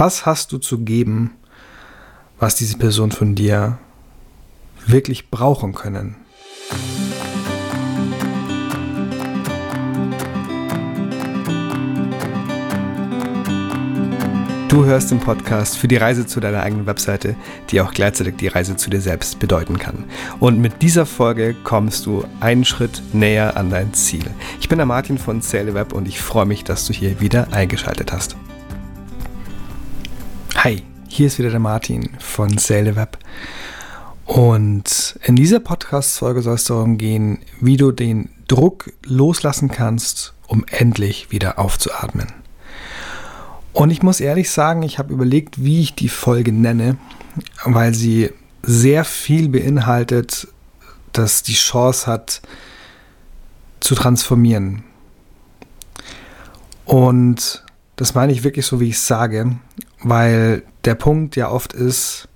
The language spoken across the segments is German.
Was hast du zu geben, was diese Person von dir wirklich brauchen können? Du hörst den Podcast für die Reise zu deiner eigenen Webseite, die auch gleichzeitig die Reise zu dir selbst bedeuten kann. Und mit dieser Folge kommst du einen Schritt näher an dein Ziel. Ich bin der Martin von Web und ich freue mich, dass du hier wieder eingeschaltet hast. Hi, hier ist wieder der Martin von Web. Und in dieser Podcast-Folge soll es darum gehen, wie du den Druck loslassen kannst, um endlich wieder aufzuatmen. Und ich muss ehrlich sagen, ich habe überlegt, wie ich die Folge nenne, weil sie sehr viel beinhaltet, dass die Chance hat zu transformieren. Und das meine ich wirklich so, wie ich es sage, weil der Punkt ja oft ist,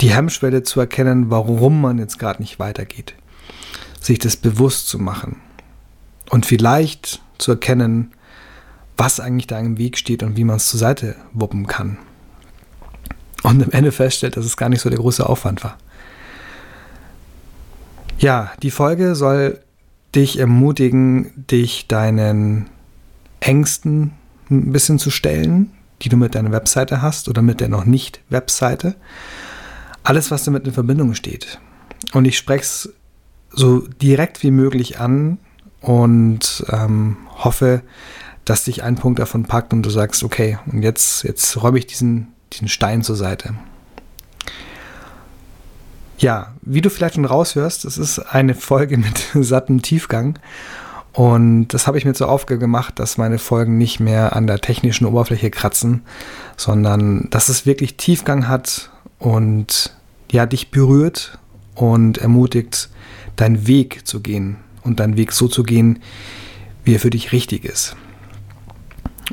die Hemmschwelle zu erkennen, warum man jetzt gerade nicht weitergeht. Sich das bewusst zu machen. Und vielleicht zu erkennen, was eigentlich da im Weg steht und wie man es zur Seite wuppen kann. Und am Ende feststellt, dass es gar nicht so der große Aufwand war. Ja, die Folge soll dich ermutigen, dich deinen Ängsten ein bisschen zu stellen, die du mit deiner Webseite hast oder mit der noch nicht Webseite. Alles, was damit in Verbindung steht. Und ich spreche es so direkt wie möglich an und ähm, hoffe, dass dich ein Punkt davon packt und du sagst, okay, und jetzt, jetzt räume ich diesen, diesen Stein zur Seite. Ja, wie du vielleicht schon raushörst, es ist eine Folge mit sattem Tiefgang. Und das habe ich mir zur Aufgabe gemacht, dass meine Folgen nicht mehr an der technischen Oberfläche kratzen, sondern dass es wirklich Tiefgang hat und ja, dich berührt und ermutigt, deinen Weg zu gehen und deinen Weg so zu gehen, wie er für dich richtig ist.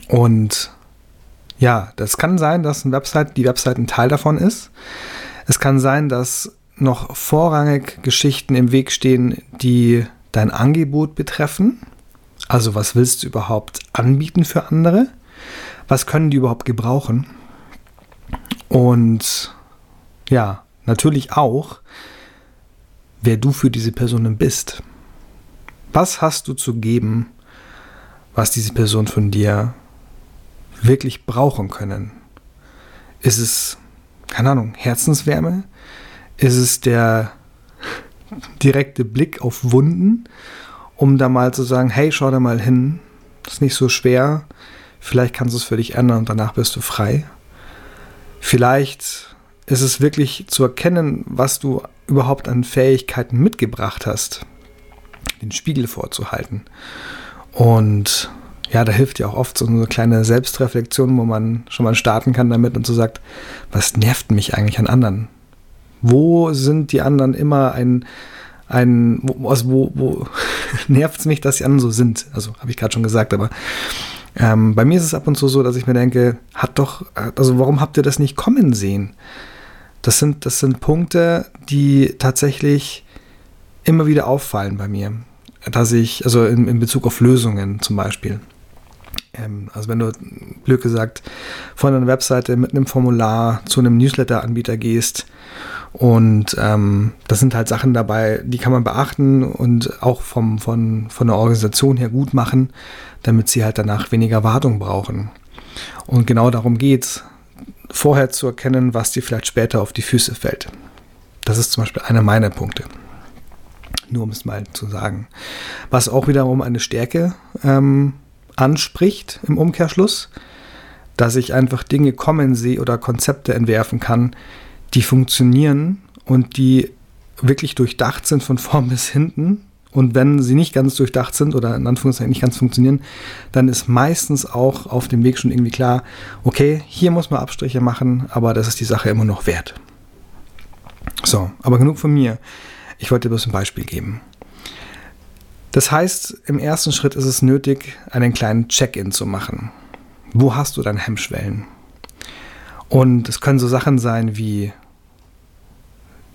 Und ja, das kann sein, dass eine Website, die Website ein Teil davon ist. Es kann sein, dass noch vorrangig Geschichten im Weg stehen, die dein Angebot betreffen. Also was willst du überhaupt anbieten für andere? Was können die überhaupt gebrauchen? Und ja, natürlich auch, wer du für diese Personen bist. Was hast du zu geben, was diese Person von dir wirklich brauchen können? Ist es, keine Ahnung, Herzenswärme? Ist es der direkte Blick auf Wunden, um da mal zu sagen, hey, schau da mal hin, das ist nicht so schwer, vielleicht kannst du es für dich ändern und danach bist du frei. Vielleicht ist es wirklich zu erkennen, was du überhaupt an Fähigkeiten mitgebracht hast, den Spiegel vorzuhalten. Und ja, da hilft ja auch oft so eine kleine Selbstreflexion, wo man schon mal starten kann damit und so sagt, was nervt mich eigentlich an anderen? Wo sind die anderen immer ein, ein wo, wo, wo nervt es mich, dass die anderen so sind? Also habe ich gerade schon gesagt, aber ähm, bei mir ist es ab und zu so, dass ich mir denke, hat doch, also warum habt ihr das nicht kommen sehen? Das sind, das sind Punkte, die tatsächlich immer wieder auffallen bei mir. Dass ich, also in, in Bezug auf Lösungen zum Beispiel. Ähm, also wenn du, blöd gesagt, von einer Webseite mit einem Formular zu einem Newsletter-Anbieter gehst und ähm, das sind halt Sachen dabei, die kann man beachten und auch vom, von, von der Organisation her gut machen, damit sie halt danach weniger Wartung brauchen. Und genau darum geht es, vorher zu erkennen, was dir vielleicht später auf die Füße fällt. Das ist zum Beispiel einer meiner Punkte. Nur um es mal zu sagen. Was auch wiederum eine Stärke ähm, anspricht im Umkehrschluss, dass ich einfach Dinge kommen sehe oder Konzepte entwerfen kann, die funktionieren und die wirklich durchdacht sind von vorn bis hinten. Und wenn sie nicht ganz durchdacht sind oder in Anführungszeichen nicht ganz funktionieren, dann ist meistens auch auf dem Weg schon irgendwie klar, okay, hier muss man Abstriche machen, aber das ist die Sache immer noch wert. So, aber genug von mir. Ich wollte dir bloß ein Beispiel geben. Das heißt, im ersten Schritt ist es nötig, einen kleinen Check-in zu machen. Wo hast du deine Hemmschwellen? Und es können so Sachen sein wie,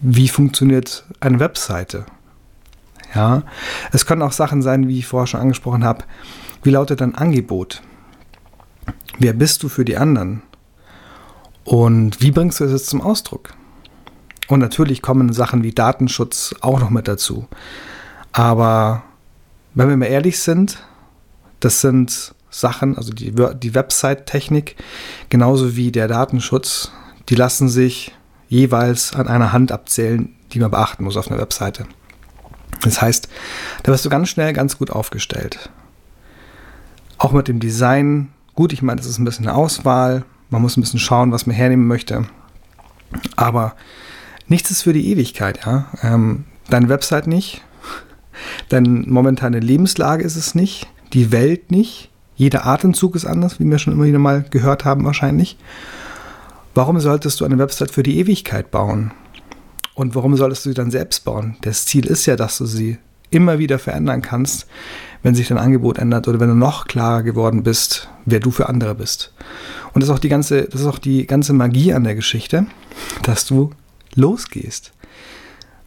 wie funktioniert eine Webseite? Ja, es können auch Sachen sein, wie ich vorher schon angesprochen habe, wie lautet dein Angebot? Wer bist du für die anderen? Und wie bringst du es jetzt zum Ausdruck? Und natürlich kommen Sachen wie Datenschutz auch noch mit dazu. Aber wenn wir mal ehrlich sind, das sind Sachen, also die, die Website-Technik, genauso wie der Datenschutz, die lassen sich jeweils an einer Hand abzählen, die man beachten muss auf einer Webseite. Das heißt, da wirst du ganz schnell ganz gut aufgestellt. Auch mit dem Design, gut, ich meine, das ist ein bisschen eine Auswahl, man muss ein bisschen schauen, was man hernehmen möchte. Aber nichts ist für die Ewigkeit, ja. Ähm, deine Website nicht, deine momentane Lebenslage ist es nicht, die Welt nicht, jeder Atemzug ist anders, wie wir schon immer wieder mal gehört haben wahrscheinlich. Warum solltest du eine Website für die Ewigkeit bauen? Und warum solltest du sie dann selbst bauen? Das Ziel ist ja, dass du sie immer wieder verändern kannst, wenn sich dein Angebot ändert oder wenn du noch klarer geworden bist, wer du für andere bist. Und das ist auch die ganze, das ist auch die ganze Magie an der Geschichte, dass du losgehst.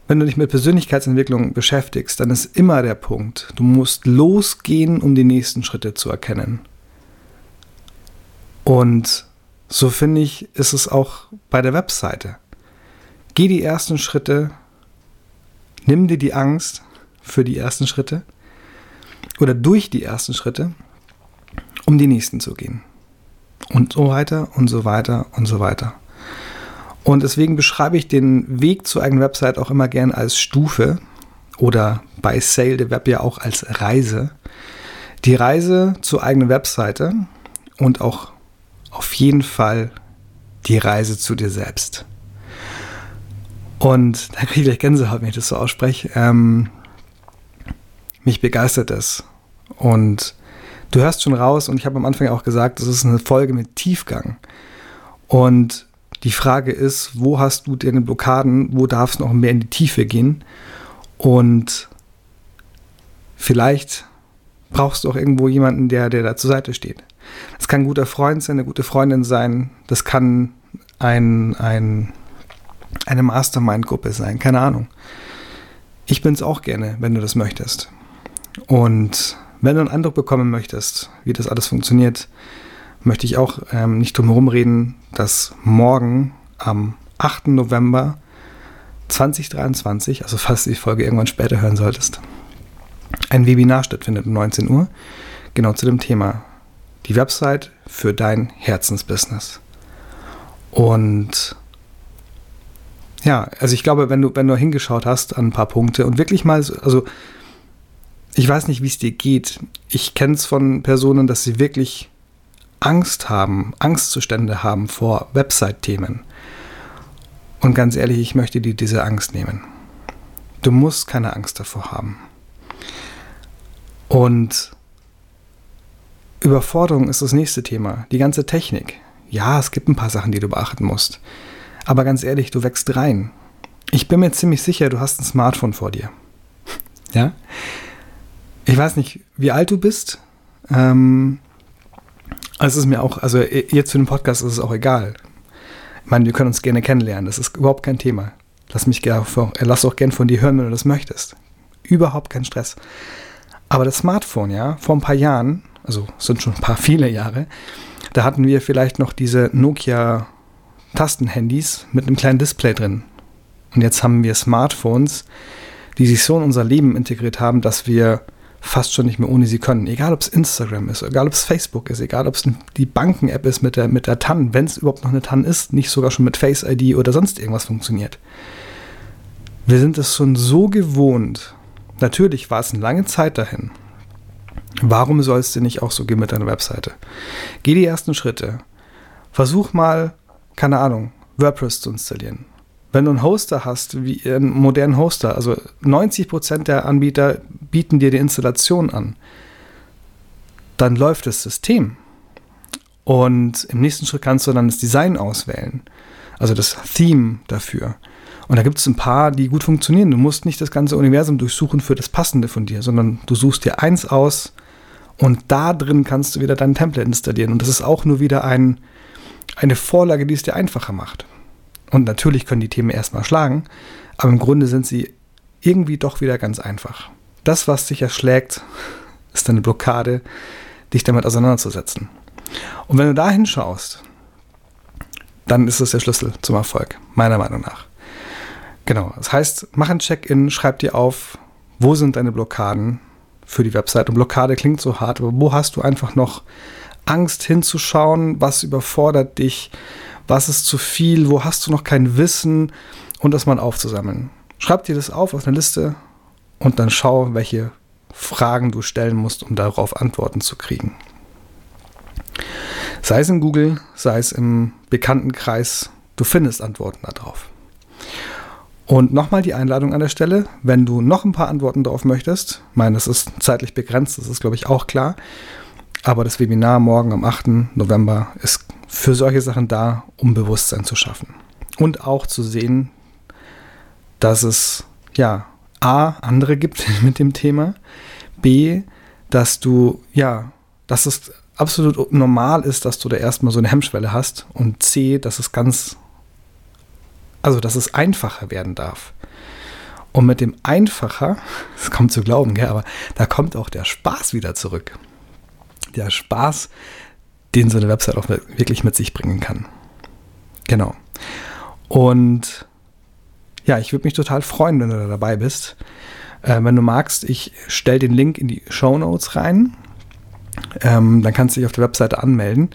Wenn du dich mit Persönlichkeitsentwicklung beschäftigst, dann ist immer der Punkt, du musst losgehen, um die nächsten Schritte zu erkennen. Und so finde ich, ist es auch bei der Webseite. Geh die ersten Schritte, nimm dir die Angst für die ersten Schritte oder durch die ersten Schritte, um die nächsten zu gehen. Und so weiter und so weiter und so weiter. Und deswegen beschreibe ich den Weg zur eigenen Website auch immer gern als Stufe oder bei Sale the Web ja auch als Reise. Die Reise zur eigenen Webseite und auch auf jeden Fall die Reise zu dir selbst. Und da kriege ich gleich Gänsehaut, wenn ich das so ausspreche. Ähm, mich begeistert es. Und du hörst schon raus, und ich habe am Anfang auch gesagt, das ist eine Folge mit Tiefgang. Und die Frage ist, wo hast du deine Blockaden, wo darf es noch mehr in die Tiefe gehen? Und vielleicht brauchst du auch irgendwo jemanden, der, der da zur Seite steht. Das kann ein guter Freund sein, eine gute Freundin sein, das kann ein, ein, eine Mastermind-Gruppe sein, keine Ahnung. Ich bin es auch gerne, wenn du das möchtest. Und wenn du einen Eindruck bekommen möchtest, wie das alles funktioniert, möchte ich auch ähm, nicht drum herum reden, dass morgen am 8. November 2023, also falls du die Folge irgendwann später hören solltest, ein Webinar stattfindet um 19 Uhr, genau zu dem Thema die Website für dein Herzensbusiness. Und ja, also ich glaube, wenn du, wenn du hingeschaut hast an ein paar Punkte und wirklich mal, also ich weiß nicht, wie es dir geht. Ich kenne es von Personen, dass sie wirklich Angst haben, Angstzustände haben vor Website-Themen. Und ganz ehrlich, ich möchte dir diese Angst nehmen. Du musst keine Angst davor haben. Und Überforderung ist das nächste Thema. Die ganze Technik. Ja, es gibt ein paar Sachen, die du beachten musst. Aber ganz ehrlich, du wächst rein. Ich bin mir ziemlich sicher, du hast ein Smartphone vor dir. Ja? Ich weiß nicht, wie alt du bist. Ähm, es ist mir auch, also jetzt für den Podcast ist es auch egal. Ich meine, wir können uns gerne kennenlernen. Das ist überhaupt kein Thema. Lass mich gerne, lass auch gern von dir hören, wenn du das möchtest. Überhaupt kein Stress. Aber das Smartphone, ja, vor ein paar Jahren, also sind schon ein paar viele Jahre, da hatten wir vielleicht noch diese Nokia Tastenhandys mit einem kleinen Display drin. Und jetzt haben wir Smartphones, die sich so in unser Leben integriert haben, dass wir fast schon nicht mehr ohne sie können. Egal, ob es Instagram ist, egal, ob es Facebook ist, egal, ob es die Banken-App ist mit der, mit der TAN, wenn es überhaupt noch eine TAN ist, nicht sogar schon mit Face ID oder sonst irgendwas funktioniert. Wir sind es schon so gewohnt. Natürlich war es eine lange Zeit dahin. Warum soll es dir nicht auch so gehen mit deiner Webseite? Geh die ersten Schritte. Versuch mal, keine Ahnung, WordPress zu installieren wenn du einen Hoster hast, wie einen modernen Hoster, also 90% der Anbieter bieten dir die Installation an, dann läuft das System. Und im nächsten Schritt kannst du dann das Design auswählen, also das Theme dafür. Und da gibt es ein paar, die gut funktionieren. Du musst nicht das ganze Universum durchsuchen für das Passende von dir, sondern du suchst dir eins aus und da drin kannst du wieder dein Template installieren. Und das ist auch nur wieder ein, eine Vorlage, die es dir einfacher macht. Und natürlich können die Themen erstmal schlagen, aber im Grunde sind sie irgendwie doch wieder ganz einfach. Das, was dich erschlägt, ist eine Blockade, dich damit auseinanderzusetzen. Und wenn du da hinschaust, dann ist das der Schlüssel zum Erfolg, meiner Meinung nach. Genau, das heißt, mach ein Check-in, schreib dir auf, wo sind deine Blockaden für die Website. Und Blockade klingt so hart, aber wo hast du einfach noch Angst hinzuschauen, was überfordert dich, was ist zu viel, wo hast du noch kein Wissen und das mal aufzusammeln. Schreib dir das auf auf eine Liste und dann schau, welche Fragen du stellen musst, um darauf Antworten zu kriegen. Sei es in Google, sei es im Bekanntenkreis, du findest Antworten darauf. Und nochmal die Einladung an der Stelle, wenn du noch ein paar Antworten darauf möchtest, ich meine, das ist zeitlich begrenzt, das ist, glaube ich, auch klar, aber das Webinar morgen am 8. November ist für solche Sachen da, um Bewusstsein zu schaffen. Und auch zu sehen, dass es ja A, andere gibt mit dem Thema, B, dass du, ja, dass es absolut normal ist, dass du da erstmal so eine Hemmschwelle hast und C, dass es ganz, also dass es einfacher werden darf. Und mit dem einfacher, das kommt zu glauben, gell, aber da kommt auch der Spaß wieder zurück. Der Spaß, den so eine Website auch wirklich mit sich bringen kann. Genau. Und ja, ich würde mich total freuen, wenn du da dabei bist. Äh, wenn du magst, ich stelle den Link in die Show Notes rein. Ähm, dann kannst du dich auf der Webseite anmelden.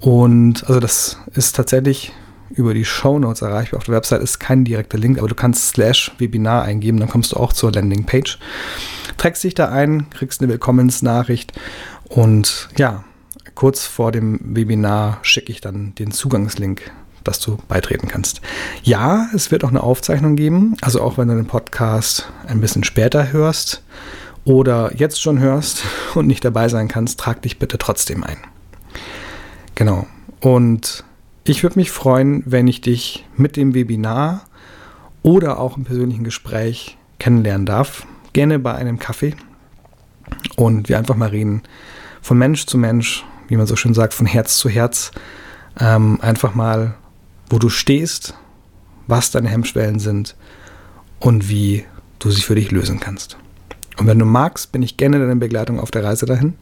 Und also das ist tatsächlich über die Show Notes erreichbar. Auf der Website ist kein direkter Link, aber du kannst slash Webinar eingeben, dann kommst du auch zur Landingpage. Trägst dich da ein, kriegst eine Willkommensnachricht und ja, kurz vor dem Webinar schicke ich dann den Zugangslink dass du beitreten kannst. Ja, es wird auch eine Aufzeichnung geben, also auch wenn du den Podcast ein bisschen später hörst oder jetzt schon hörst und nicht dabei sein kannst, trag dich bitte trotzdem ein. Genau. Und ich würde mich freuen, wenn ich dich mit dem Webinar oder auch im persönlichen Gespräch kennenlernen darf. Gerne bei einem Kaffee und wir einfach mal reden von Mensch zu Mensch, wie man so schön sagt, von Herz zu Herz. Ähm, einfach mal wo du stehst, was deine Hemmschwellen sind und wie du sie für dich lösen kannst. Und wenn du magst, bin ich gerne deine Begleitung auf der Reise dahin.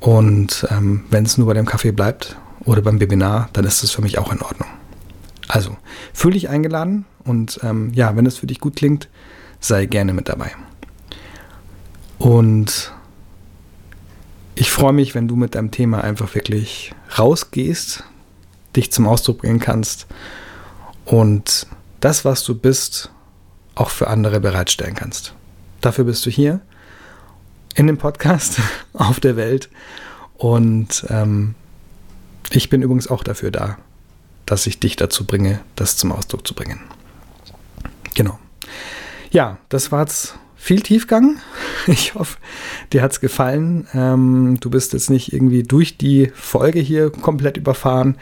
Und ähm, wenn es nur bei dem Kaffee bleibt oder beim Webinar, dann ist das für mich auch in Ordnung. Also, fühle dich eingeladen und ähm, ja, wenn es für dich gut klingt, sei gerne mit dabei. Und ich freue mich, wenn du mit deinem Thema einfach wirklich rausgehst, dich zum Ausdruck bringen kannst und das, was du bist, auch für andere bereitstellen kannst. Dafür bist du hier in dem Podcast auf der Welt und ähm, ich bin übrigens auch dafür da, dass ich dich dazu bringe, das zum Ausdruck zu bringen. Genau. Ja, das war jetzt viel Tiefgang. Ich hoffe, dir hat es gefallen. Ähm, du bist jetzt nicht irgendwie durch die Folge hier komplett überfahren.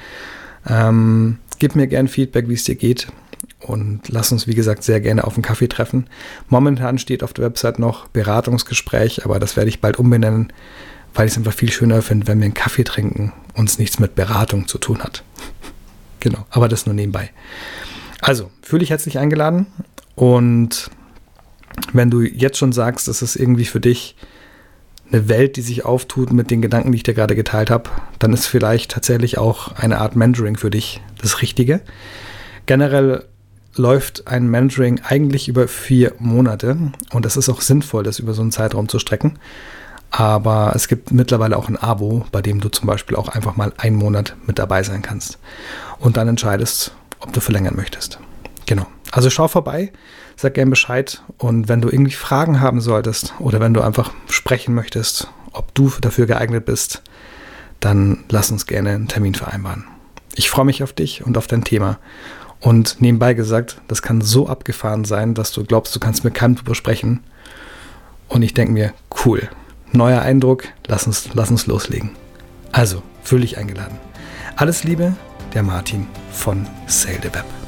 Ähm, gib mir gern Feedback, wie es dir geht. Und lass uns, wie gesagt, sehr gerne auf einen Kaffee treffen. Momentan steht auf der Website noch Beratungsgespräch, aber das werde ich bald umbenennen, weil ich es einfach viel schöner finde, wenn wir einen Kaffee trinken und nichts mit Beratung zu tun hat. genau, aber das nur nebenbei. Also, fühle dich herzlich eingeladen und wenn du jetzt schon sagst, es irgendwie für dich eine Welt, die sich auftut mit den Gedanken, die ich dir gerade geteilt habe, dann ist vielleicht tatsächlich auch eine Art Mentoring für dich das Richtige. Generell läuft ein Mentoring eigentlich über vier Monate und es ist auch sinnvoll, das über so einen Zeitraum zu strecken. Aber es gibt mittlerweile auch ein Abo, bei dem du zum Beispiel auch einfach mal einen Monat mit dabei sein kannst und dann entscheidest, ob du verlängern möchtest. Genau. Also schau vorbei sag gerne Bescheid. Und wenn du irgendwie Fragen haben solltest oder wenn du einfach sprechen möchtest, ob du dafür geeignet bist, dann lass uns gerne einen Termin vereinbaren. Ich freue mich auf dich und auf dein Thema. Und nebenbei gesagt, das kann so abgefahren sein, dass du glaubst, du kannst mit keinem drüber sprechen. Und ich denke mir, cool, neuer Eindruck, lass uns, lass uns loslegen. Also, fühl dich eingeladen. Alles Liebe, der Martin von Sail the Web.